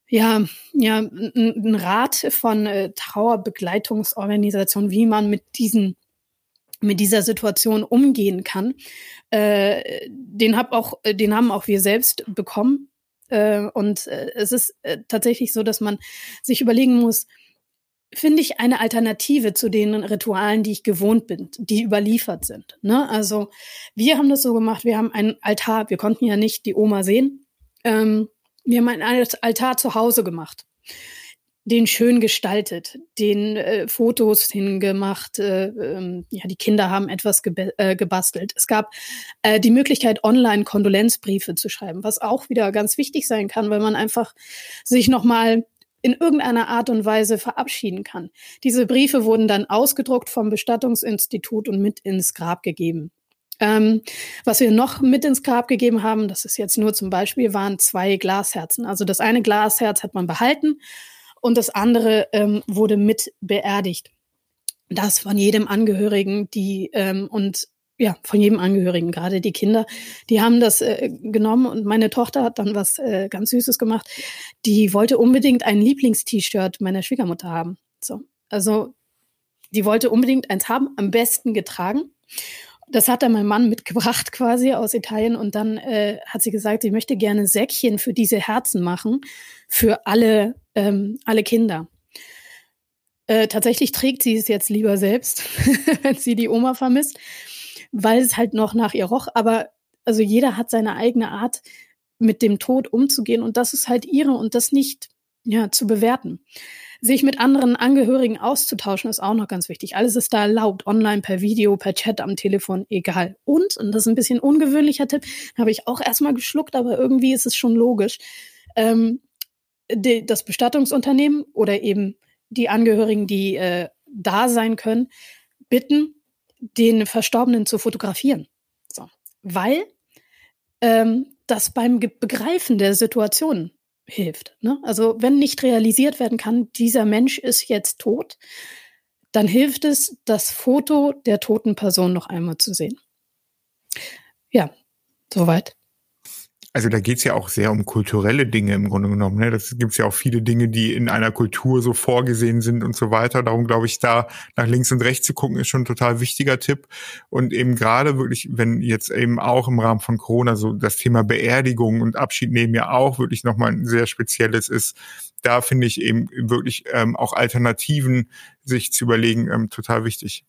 ja, ja, ein Rat von äh, Trauerbegleitungsorganisationen, wie man mit diesen mit dieser Situation umgehen kann. Äh, den hab auch, den haben auch wir selbst bekommen. Äh, und äh, es ist äh, tatsächlich so, dass man sich überlegen muss, finde ich eine Alternative zu den Ritualen, die ich gewohnt bin, die überliefert sind. Ne? Also wir haben das so gemacht, wir haben einen Altar, wir konnten ja nicht die Oma sehen. Ähm, wir haben einen Altar zu Hause gemacht, den schön gestaltet, den äh, Fotos hingemacht. Äh, äh, ja, die Kinder haben etwas äh, gebastelt. Es gab äh, die Möglichkeit, online Kondolenzbriefe zu schreiben, was auch wieder ganz wichtig sein kann, weil man einfach sich nochmal in irgendeiner Art und Weise verabschieden kann. Diese Briefe wurden dann ausgedruckt vom Bestattungsinstitut und mit ins Grab gegeben. Ähm, was wir noch mit ins Grab gegeben haben, das ist jetzt nur zum Beispiel, waren zwei Glasherzen. Also das eine Glasherz hat man behalten und das andere ähm, wurde mit beerdigt. Das von jedem Angehörigen, die ähm, und ja, von jedem Angehörigen, gerade die Kinder, die haben das äh, genommen und meine Tochter hat dann was äh, ganz Süßes gemacht. Die wollte unbedingt ein Lieblingst-T-Shirt meiner Schwiegermutter haben. So, also die wollte unbedingt eins haben, am besten getragen. Das hat dann mein Mann mitgebracht quasi aus Italien und dann äh, hat sie gesagt, sie möchte gerne Säckchen für diese Herzen machen für alle ähm, alle Kinder. Äh, tatsächlich trägt sie es jetzt lieber selbst, wenn sie die Oma vermisst, weil es halt noch nach ihr roch. Aber also jeder hat seine eigene Art, mit dem Tod umzugehen und das ist halt ihre und das nicht ja zu bewerten. Sich mit anderen Angehörigen auszutauschen ist auch noch ganz wichtig. Alles ist da erlaubt, online, per Video, per Chat, am Telefon, egal. Und, und das ist ein bisschen ungewöhnlicher Tipp, habe ich auch erstmal geschluckt, aber irgendwie ist es schon logisch. Ähm, die, das Bestattungsunternehmen oder eben die Angehörigen, die äh, da sein können, bitten, den Verstorbenen zu fotografieren. So. Weil ähm, das beim Begreifen der Situation hilft. Ne? Also wenn nicht realisiert werden kann, dieser Mensch ist jetzt tot, dann hilft es, das Foto der toten Person noch einmal zu sehen. Ja, soweit. Also da geht's ja auch sehr um kulturelle Dinge im Grunde genommen. Ne? Das gibt's ja auch viele Dinge, die in einer Kultur so vorgesehen sind und so weiter. Darum glaube ich, da nach links und rechts zu gucken, ist schon ein total wichtiger Tipp. Und eben gerade wirklich, wenn jetzt eben auch im Rahmen von Corona so das Thema Beerdigung und Abschied nehmen ja auch wirklich nochmal ein sehr spezielles ist, da finde ich eben wirklich ähm, auch Alternativen sich zu überlegen ähm, total wichtig.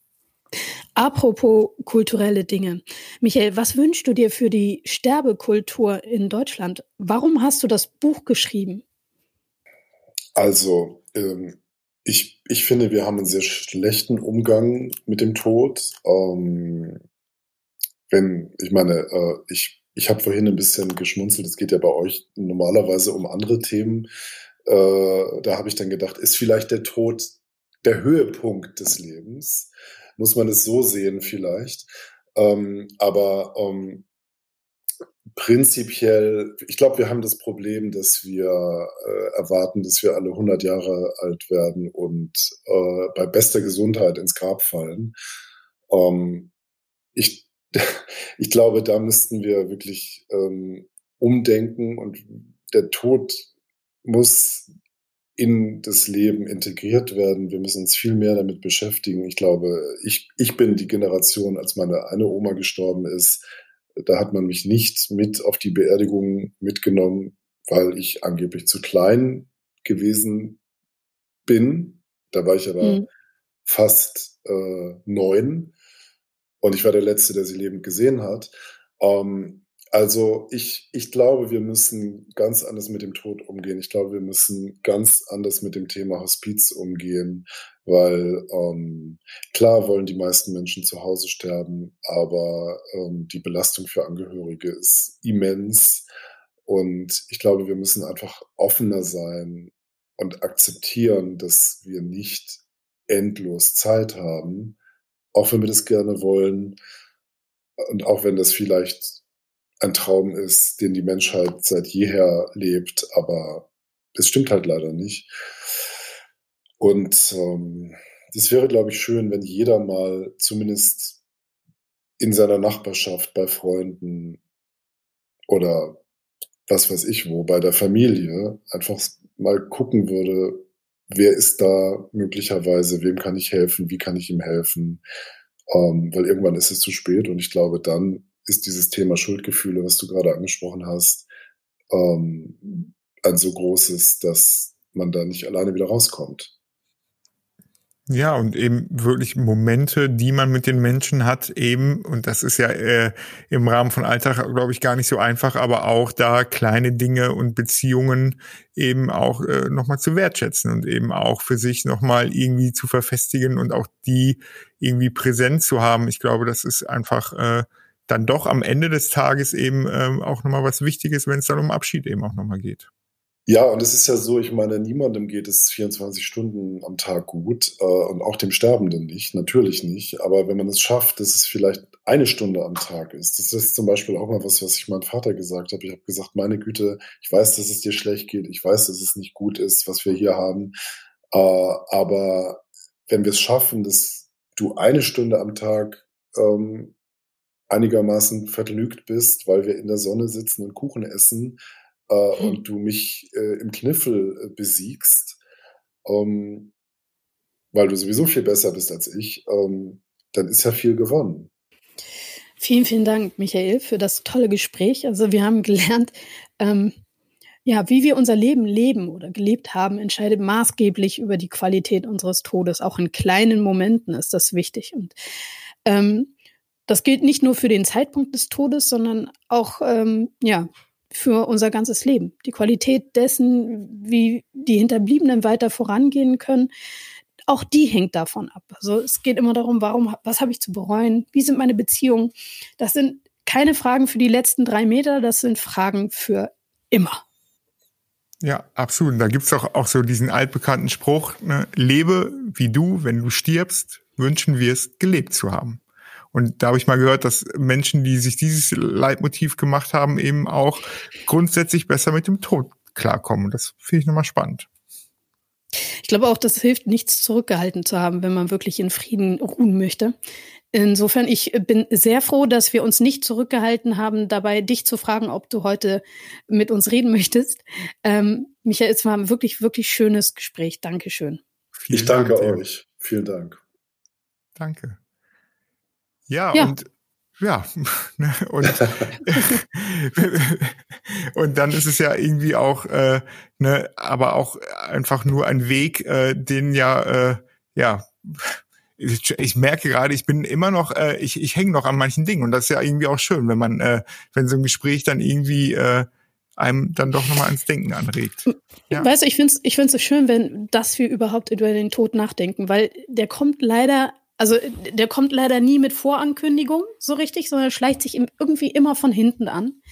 Apropos kulturelle Dinge. Michael, was wünschst du dir für die Sterbekultur in Deutschland? Warum hast du das Buch geschrieben? Also, ähm, ich, ich finde, wir haben einen sehr schlechten Umgang mit dem Tod. Ähm, wenn, ich meine, äh, ich, ich habe vorhin ein bisschen geschmunzelt, es geht ja bei euch normalerweise um andere Themen. Äh, da habe ich dann gedacht, ist vielleicht der Tod der Höhepunkt des Lebens? Muss man es so sehen vielleicht. Ähm, aber ähm, prinzipiell, ich glaube, wir haben das Problem, dass wir äh, erwarten, dass wir alle 100 Jahre alt werden und äh, bei bester Gesundheit ins Grab fallen. Ähm, ich, ich glaube, da müssten wir wirklich ähm, umdenken und der Tod muss in das Leben integriert werden. Wir müssen uns viel mehr damit beschäftigen. Ich glaube, ich, ich bin die Generation, als meine eine Oma gestorben ist. Da hat man mich nicht mit auf die Beerdigung mitgenommen, weil ich angeblich zu klein gewesen bin. Da war ich aber mhm. fast äh, neun und ich war der Letzte, der sie lebend gesehen hat. Ähm, also ich, ich glaube, wir müssen ganz anders mit dem Tod umgehen. Ich glaube, wir müssen ganz anders mit dem Thema Hospiz umgehen, weil ähm, klar wollen die meisten Menschen zu Hause sterben, aber ähm, die Belastung für Angehörige ist immens. Und ich glaube, wir müssen einfach offener sein und akzeptieren, dass wir nicht endlos Zeit haben, auch wenn wir das gerne wollen. Und auch wenn das vielleicht ein Traum ist, den die Menschheit seit jeher lebt, aber es stimmt halt leider nicht. Und ähm, das wäre, glaube ich, schön, wenn jeder mal zumindest in seiner Nachbarschaft, bei Freunden oder was weiß ich wo, bei der Familie einfach mal gucken würde, wer ist da möglicherweise, wem kann ich helfen, wie kann ich ihm helfen, ähm, weil irgendwann ist es zu spät und ich glaube, dann ist dieses Thema Schuldgefühle, was du gerade angesprochen hast, ähm, ein so großes, dass man da nicht alleine wieder rauskommt. Ja, und eben wirklich Momente, die man mit den Menschen hat, eben, und das ist ja äh, im Rahmen von Alltag, glaube ich, gar nicht so einfach, aber auch da kleine Dinge und Beziehungen eben auch äh, nochmal zu wertschätzen und eben auch für sich nochmal irgendwie zu verfestigen und auch die irgendwie präsent zu haben. Ich glaube, das ist einfach äh, dann doch am Ende des Tages eben ähm, auch nochmal was Wichtiges, wenn es dann um Abschied eben auch nochmal geht. Ja, und es ist ja so, ich meine, niemandem geht es 24 Stunden am Tag gut äh, und auch dem Sterbenden nicht, natürlich nicht. Aber wenn man es schafft, dass es vielleicht eine Stunde am Tag ist, das ist zum Beispiel auch mal was, was ich meinem Vater gesagt habe. Ich habe gesagt, meine Güte, ich weiß, dass es dir schlecht geht, ich weiß, dass es nicht gut ist, was wir hier haben. Äh, aber wenn wir es schaffen, dass du eine Stunde am Tag ähm, einigermaßen vergnügt bist, weil wir in der Sonne sitzen und Kuchen essen äh, hm. und du mich äh, im Kniffel äh, besiegst, ähm, weil du sowieso viel besser bist als ich, ähm, dann ist ja viel gewonnen. Vielen, vielen Dank, Michael, für das tolle Gespräch. Also wir haben gelernt, ähm, ja, wie wir unser Leben leben oder gelebt haben, entscheidet maßgeblich über die Qualität unseres Todes. Auch in kleinen Momenten ist das wichtig. Und ähm, das gilt nicht nur für den Zeitpunkt des Todes, sondern auch ähm, ja, für unser ganzes Leben. Die Qualität dessen, wie die Hinterbliebenen weiter vorangehen können, auch die hängt davon ab. Also es geht immer darum, warum, was habe ich zu bereuen? Wie sind meine Beziehungen? Das sind keine Fragen für die letzten drei Meter, das sind Fragen für immer. Ja, absolut. Da gibt's auch, auch so diesen altbekannten Spruch, ne? lebe wie du, wenn du stirbst, wünschen wir es, gelebt zu haben. Und da habe ich mal gehört, dass Menschen, die sich dieses Leitmotiv gemacht haben, eben auch grundsätzlich besser mit dem Tod klarkommen. Das finde ich nochmal spannend. Ich glaube auch, das hilft, nichts zurückgehalten zu haben, wenn man wirklich in Frieden ruhen möchte. Insofern, ich bin sehr froh, dass wir uns nicht zurückgehalten haben, dabei dich zu fragen, ob du heute mit uns reden möchtest. Ähm, Michael, es war ein wirklich, wirklich schönes Gespräch. Dankeschön. Vielen ich danke Dank euch. Vielen Dank. Danke. Ja, ja. und ja, ne, und, und dann ist es ja irgendwie auch, äh, ne, aber auch einfach nur ein Weg, äh, den ja, äh, ja, ich, ich merke gerade, ich bin immer noch, äh, ich, ich hänge noch an manchen Dingen und das ist ja irgendwie auch schön, wenn man, äh, wenn so ein Gespräch dann irgendwie äh, einem dann doch nochmal ans Denken anregt. Ja. Weißt du, ich finde es ich find's so schön, wenn, dass wir überhaupt über den Tod nachdenken, weil der kommt leider also der kommt leider nie mit Vorankündigung so richtig, sondern schleicht sich irgendwie immer von hinten an.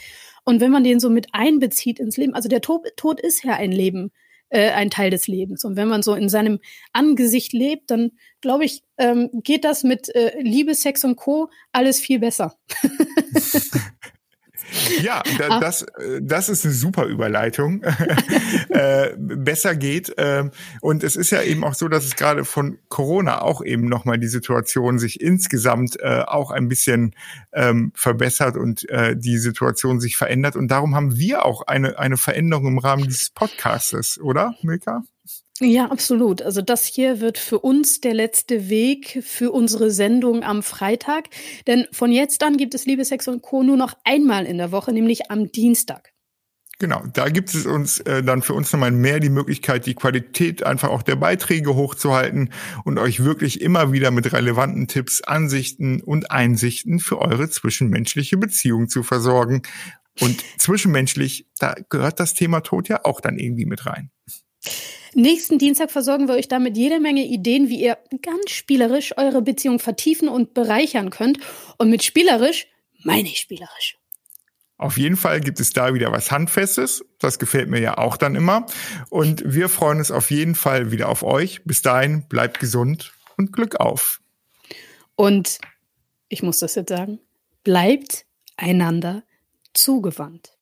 Und wenn man den so mit einbezieht ins Leben, also der Tod, Tod ist ja ein Leben, äh, ein Teil des Lebens. Und wenn man so in seinem Angesicht lebt, dann glaube ich, ähm, geht das mit äh, Liebe, Sex und Co. alles viel besser. Ja, da, das, äh, das ist eine super Überleitung. äh, besser geht. Ähm, und es ist ja eben auch so, dass es gerade von Corona auch eben nochmal die Situation sich insgesamt äh, auch ein bisschen ähm, verbessert und äh, die Situation sich verändert. Und darum haben wir auch eine, eine Veränderung im Rahmen dieses Podcastes, oder, Milka? Ja, absolut. Also das hier wird für uns der letzte Weg für unsere Sendung am Freitag. Denn von jetzt an gibt es Liebe, Sex und Co. nur noch einmal in der Woche, nämlich am Dienstag. Genau, da gibt es uns äh, dann für uns nochmal mehr die Möglichkeit, die Qualität einfach auch der Beiträge hochzuhalten und euch wirklich immer wieder mit relevanten Tipps, Ansichten und Einsichten für eure zwischenmenschliche Beziehung zu versorgen. Und zwischenmenschlich, da gehört das Thema Tod ja auch dann irgendwie mit rein. Nächsten Dienstag versorgen wir euch damit jede Menge Ideen, wie ihr ganz spielerisch eure Beziehung vertiefen und bereichern könnt. Und mit spielerisch meine ich spielerisch. Auf jeden Fall gibt es da wieder was Handfestes. Das gefällt mir ja auch dann immer. Und wir freuen uns auf jeden Fall wieder auf euch. Bis dahin, bleibt gesund und Glück auf. Und ich muss das jetzt sagen, bleibt einander zugewandt.